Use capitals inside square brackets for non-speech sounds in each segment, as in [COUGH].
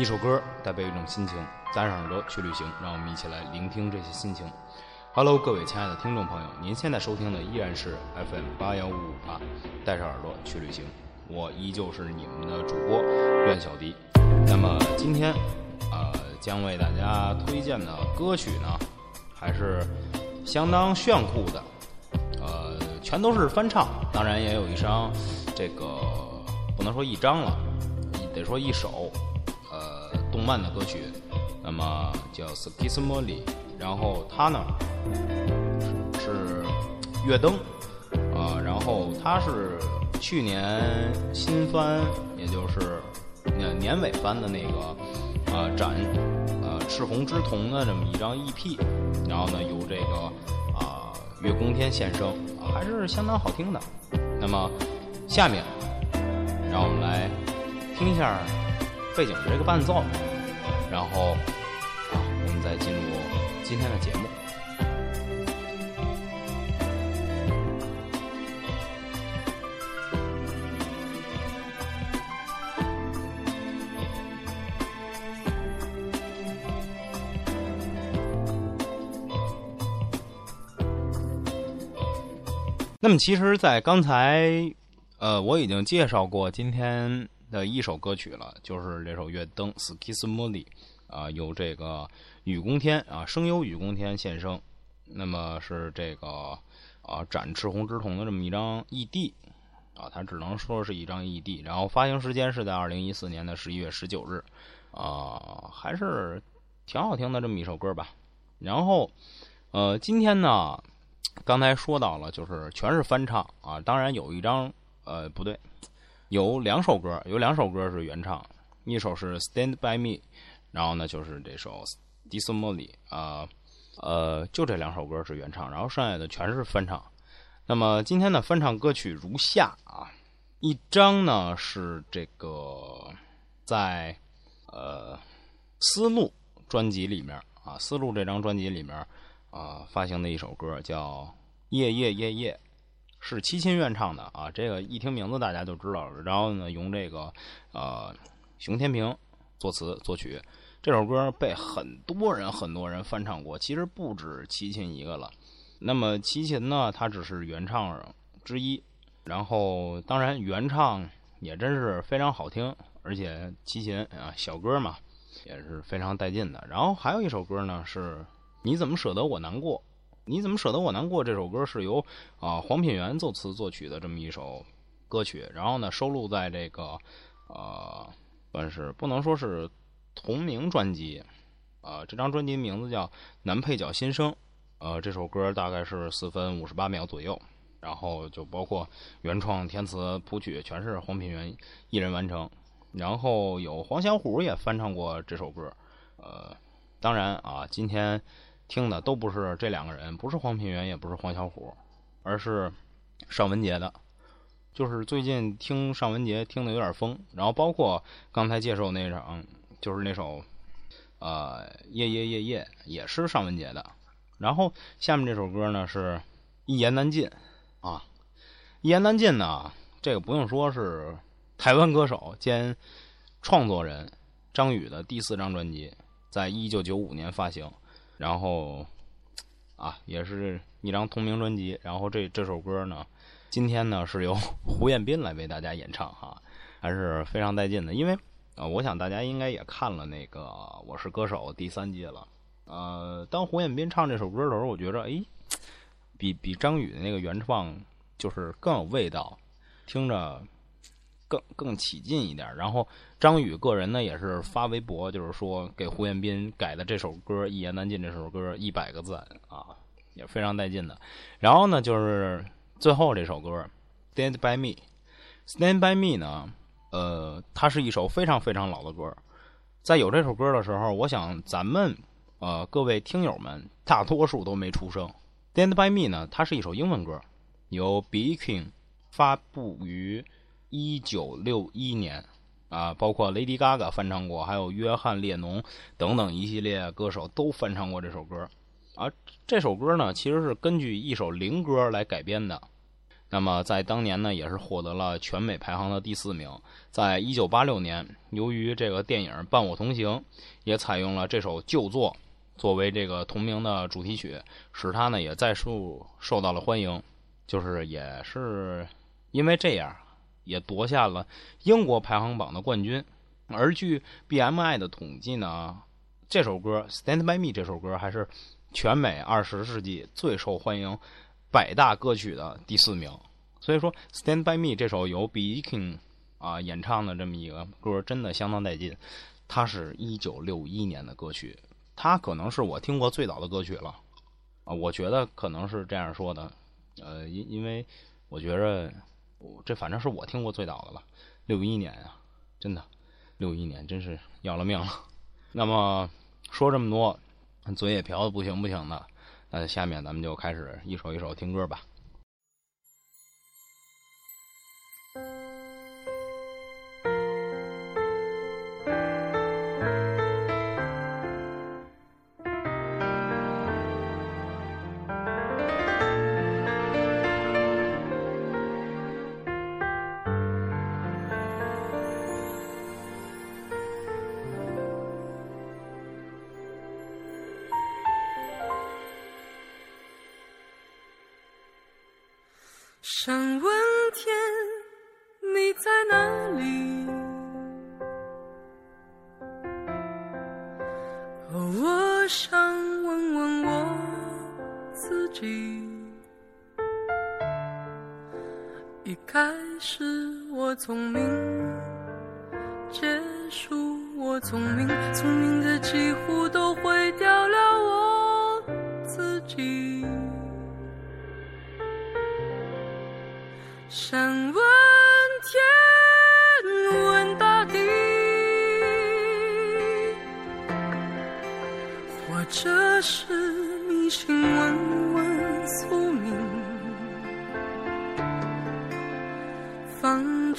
一首歌代表一种心情，带上耳朵去旅行，让我们一起来聆听这些心情。Hello，各位亲爱的听众朋友，您现在收听的依然是 FM 八幺五五八，带上耳朵去旅行，我依旧是你们的主播苑小迪。那么今天，呃，将为大家推荐的歌曲呢，还是相当炫酷的，呃，全都是翻唱，当然也有一张，这个不能说一张了，得说一首。动漫的歌曲，那么叫《s k i s m o l i 然后它呢是月灯啊，然后它是去年新番，也就是年年尾番的那个啊展呃赤红之瞳的这么一张 EP，然后呢由这个啊月宫天献声，还是相当好听的。那么下面让我们来听一下。背景的这个伴奏，然后啊，我们再进入今天的节目。那么，其实，在刚才，呃，我已经介绍过今天。的一首歌曲了，就是这首《月灯》（Skismoli），啊，由这个雨宫天啊，声优雨宫天献声。那么是这个啊，展赤红之瞳的这么一张 ED 啊，它只能说是一张 ED。然后发行时间是在二零一四年的十一月十九日，啊，还是挺好听的这么一首歌吧。然后呃，今天呢，刚才说到了，就是全是翻唱啊，当然有一张呃，不对。有两首歌，有两首歌是原唱，一首是《Stand by Me》，然后呢就是这首《Dismally》啊，呃，就这两首歌是原唱，然后剩下的全是翻唱。那么今天的翻唱歌曲如下啊，一张呢是这个在呃丝路专辑里面啊，丝路这张专辑里面啊发行的一首歌叫《夜夜夜夜》。是齐秦原唱的啊，这个一听名字大家就知道了。然后呢，用这个呃熊天平作词作曲，这首歌被很多人很多人翻唱过，其实不止齐秦一个了。那么齐秦呢，他只是原唱之一。然后当然原唱也真是非常好听，而且齐秦啊小歌嘛也是非常带劲的。然后还有一首歌呢，是你怎么舍得我难过。你怎么舍得我难过？这首歌是由啊黄品源作词作曲的这么一首歌曲，然后呢收录在这个呃算是不能说是同名专辑啊，这张专辑名字叫《男配角新生》。呃，这首歌大概是四分五十八秒左右，然后就包括原创填词谱曲全是黄品源一人完成，然后有黄小琥也翻唱过这首歌。呃，当然啊，今天。听的都不是这两个人，不是黄品源，也不是黄小琥，而是尚雯婕的。就是最近听尚雯婕听的有点疯，然后包括刚才介绍那场，就是那首呃夜夜夜夜，也是尚雯婕的。然后下面这首歌呢是一言难尽啊，一言难尽呢，这个不用说是台湾歌手兼创作人张宇的第四张专辑，在一九九五年发行。然后，啊，也是一张同名专辑。然后这这首歌呢，今天呢是由 [LAUGHS] 胡彦斌来为大家演唱哈，还是非常带劲的。因为啊，我想大家应该也看了那个《我是歌手》第三季了。呃，当胡彦斌唱这首歌的时候，我觉着哎，比比张宇的那个原创就是更有味道，听着。更更起劲一点，然后张宇个人呢也是发微博，就是说给胡彦斌改的这首歌《一言难尽》这首歌一百个赞啊，也非常带劲的。然后呢，就是最后这首歌《Stand by Me》，《Stand by Me》呢，呃，它是一首非常非常老的歌。在有这首歌的时候，我想咱们呃各位听友们大多数都没出生。《Stand by Me》呢，它是一首英文歌，由 B King 发布于。一九六一年，啊，包括 Lady Gaga 翻唱过，还有约翰列侬等等一系列歌手都翻唱过这首歌。啊，这首歌呢，其实是根据一首灵歌来改编的。那么在当年呢，也是获得了全美排行的第四名。在一九八六年，由于这个电影《伴我同行》也采用了这首旧作作为这个同名的主题曲，使它呢也再受受到了欢迎。就是也是因为这样，也夺下了英国排行榜的冠军。而据 BMI 的统计呢，这首歌《Stand by Me》这首歌还是全美二十世纪最受欢迎百大歌曲的第四名。所以说，《Stand by Me》这首由 B. King 啊演唱的这么一个歌，真的相当带劲。它是一九六一年的歌曲，它可能是我听过最早的歌曲了啊。我觉得可能是这样说的。呃，因因为我觉着，我这反正是我听过最早的了，六一年啊，真的，六一年真是要了命了。那么说这么多，嘴也瓢的不行不行的，那下面咱们就开始一首一首听歌吧。明，结束我聪明，聪明的几乎都毁掉了我自己。想问天，问大地，或者是迷信，问问宿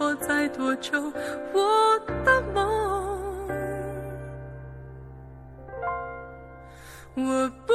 我在多久？我的梦。我不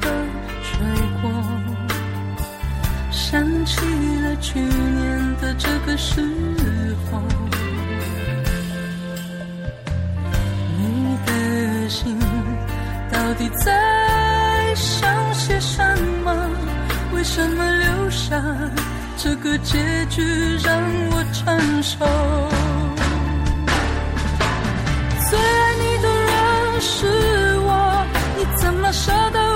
的吹过，想起了去年的这个时候。你的心到底在想些什么？为什么留下这个结局让我承受？最爱你的人是我，你怎么舍得？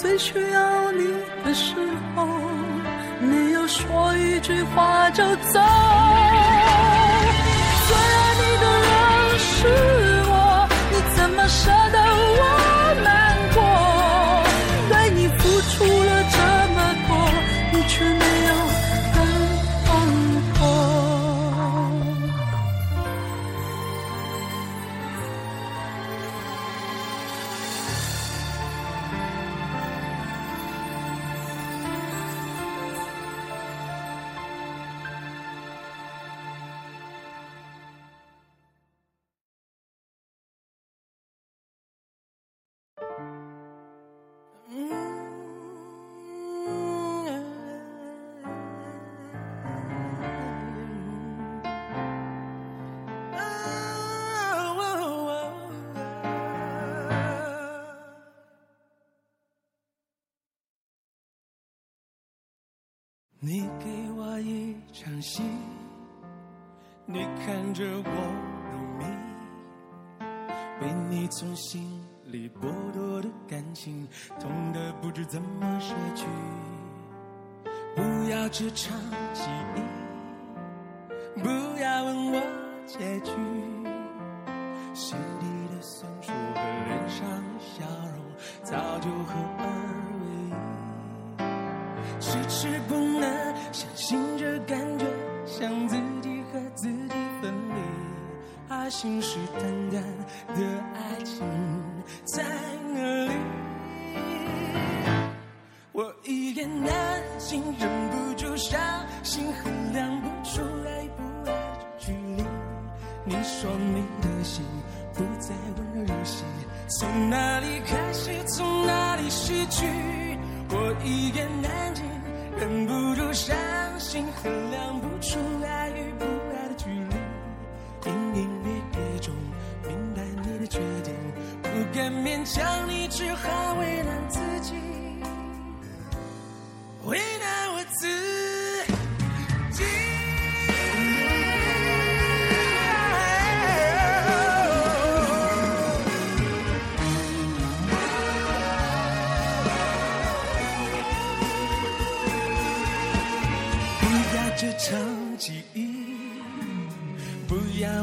最需要你的时候没有说一句话就走。一场戏。你看着我入迷，被你从心里剥夺的感情，痛得不知怎么舍去。不要这场记忆，不要问我结局，心底的酸楚和脸上的笑容，早就合二为一。迟迟不相信这感觉，像自己和自己分离，而信誓旦旦的爱情在哪里？我一言难尽，忍不住伤心，衡量不出爱不爱的距离。你说你的心不再温柔如昔，从哪里开始，从哪里失去？我一言难尽，忍不住伤心，衡量不出爱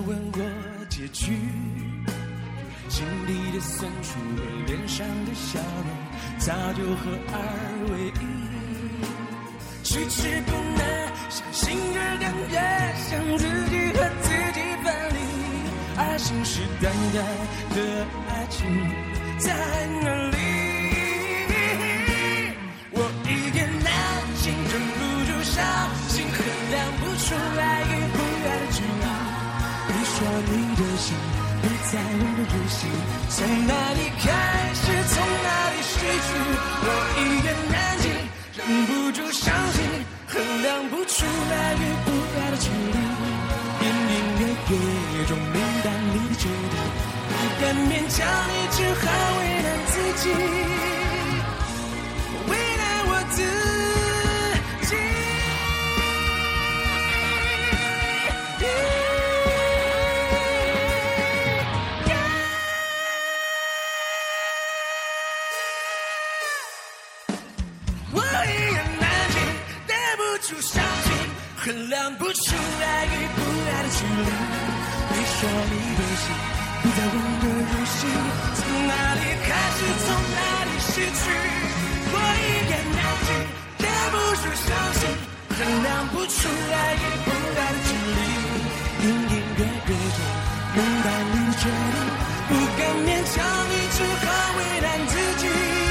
问我结局。心里的酸楚和脸上的笑容，早就合二为一。迟迟不能相信这感觉，像自己和自己分离，而信誓旦旦的爱情在哪从哪里开始，从哪里失去？我一言难尽，忍不住伤心，衡量不出来与不爱的距离。隐隐约约中明白你的决定，不敢勉强你，只好为难自己，说你的心不再温热如昔，从哪里开始，从哪里失去？我一言难尽，忍不住伤心，衡量不出爱与不爱的距离。隐隐约约中明白你的决定，不敢勉强你，只好为难自己。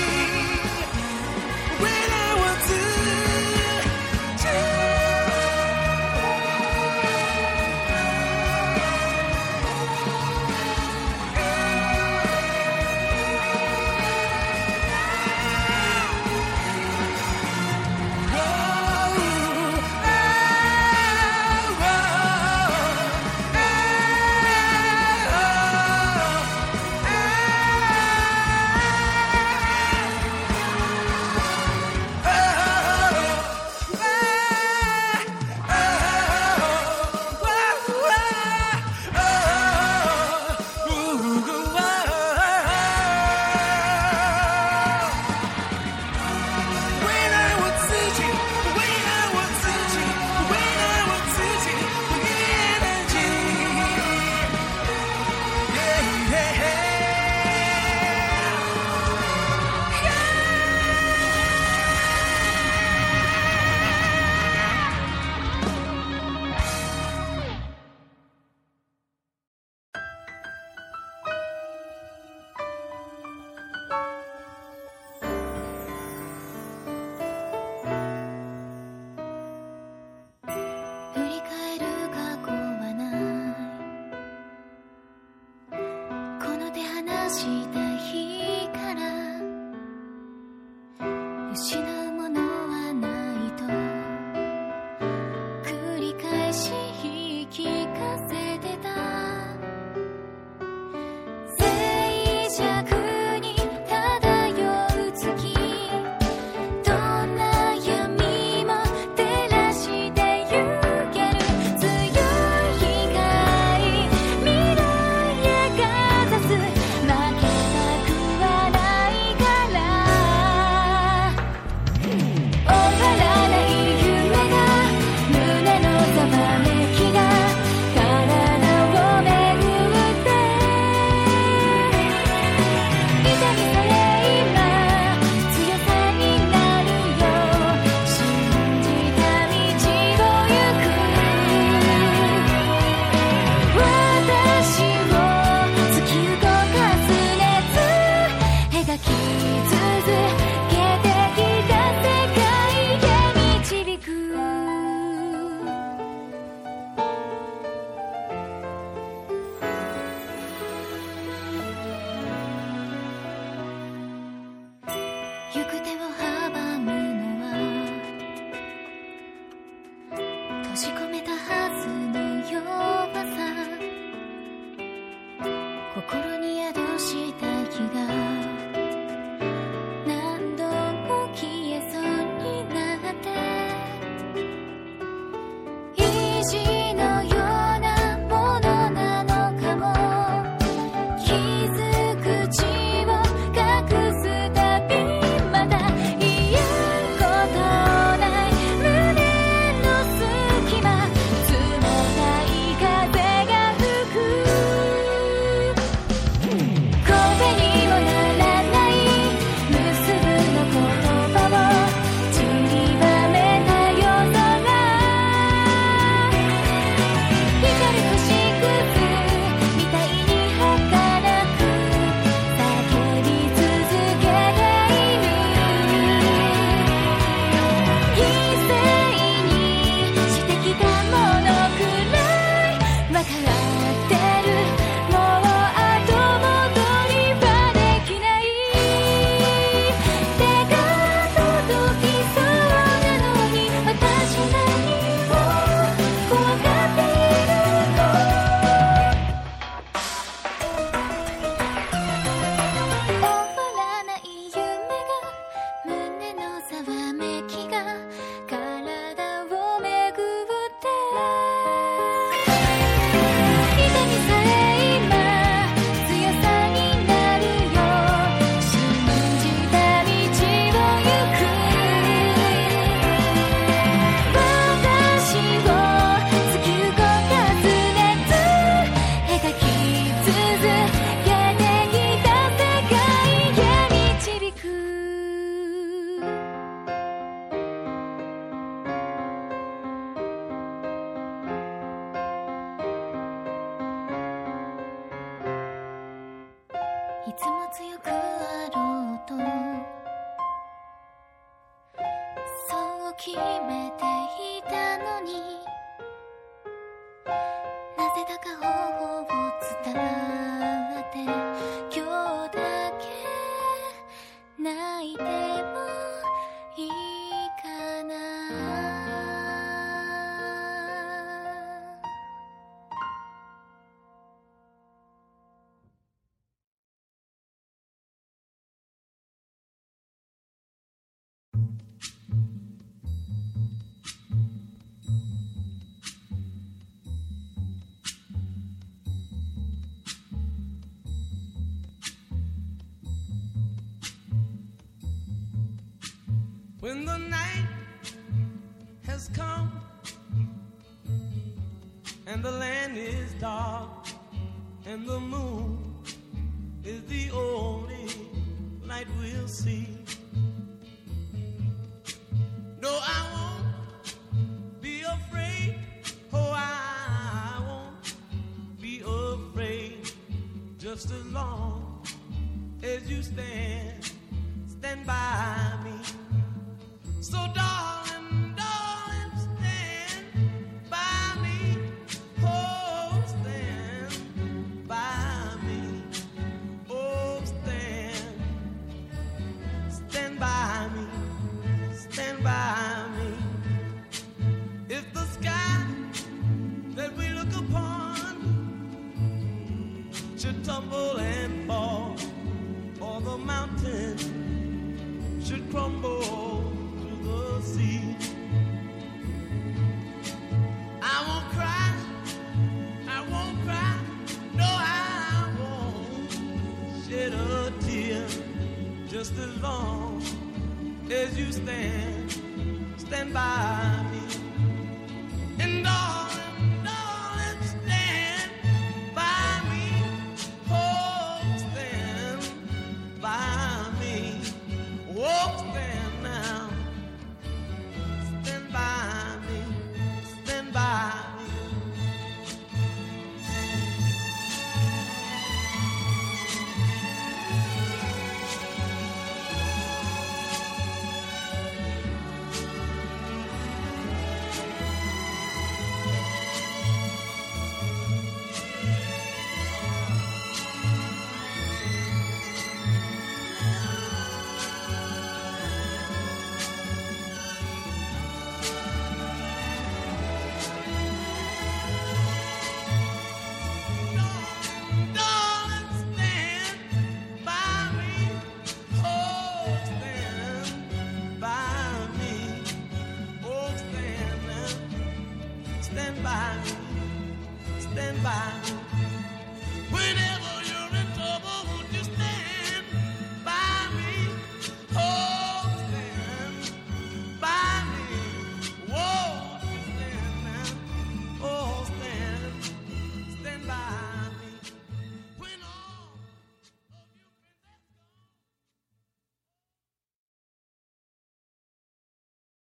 We'll see.